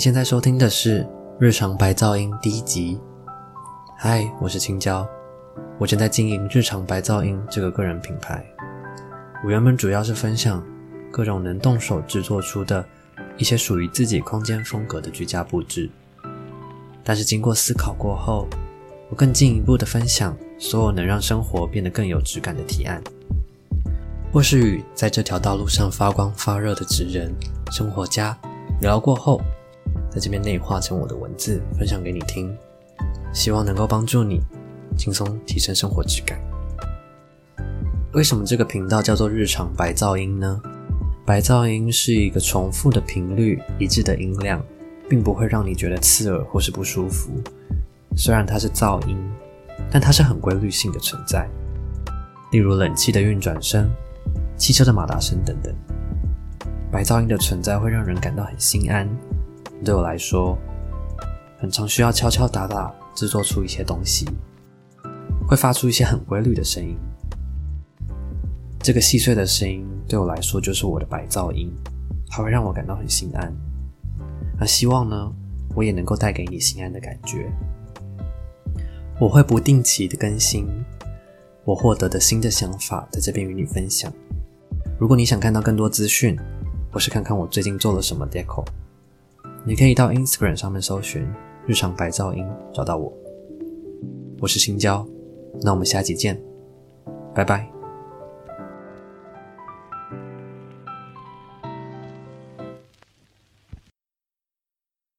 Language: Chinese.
现在收听的是《日常白噪音》第一集。嗨，我是青椒，我正在经营“日常白噪音”这个个人品牌。我原本主要是分享各种能动手制作出的一些属于自己空间风格的居家布置，但是经过思考过后，我更进一步的分享所有能让生活变得更有质感的提案，或是与在这条道路上发光发热的职人、生活家聊过后。在这边内化成我的文字，分享给你听，希望能够帮助你轻松提升生活质感。为什么这个频道叫做日常白噪音呢？白噪音是一个重复的频率、一致的音量，并不会让你觉得刺耳或是不舒服。虽然它是噪音，但它是很规律性的存在。例如冷气的运转声、汽车的马达声等等。白噪音的存在会让人感到很心安。对我来说，很常需要敲敲打打制作出一些东西，会发出一些很规律的声音。这个细碎的声音对我来说就是我的白噪音，它会让我感到很心安。那希望呢，我也能够带给你心安的感觉。我会不定期的更新我获得的新的想法，在这边与你分享。如果你想看到更多资讯，或是看看我最近做了什么 deco。你可以到 Instagram 上面搜寻“日常白噪音”找到我，我是新娇，那我们下期见，拜拜。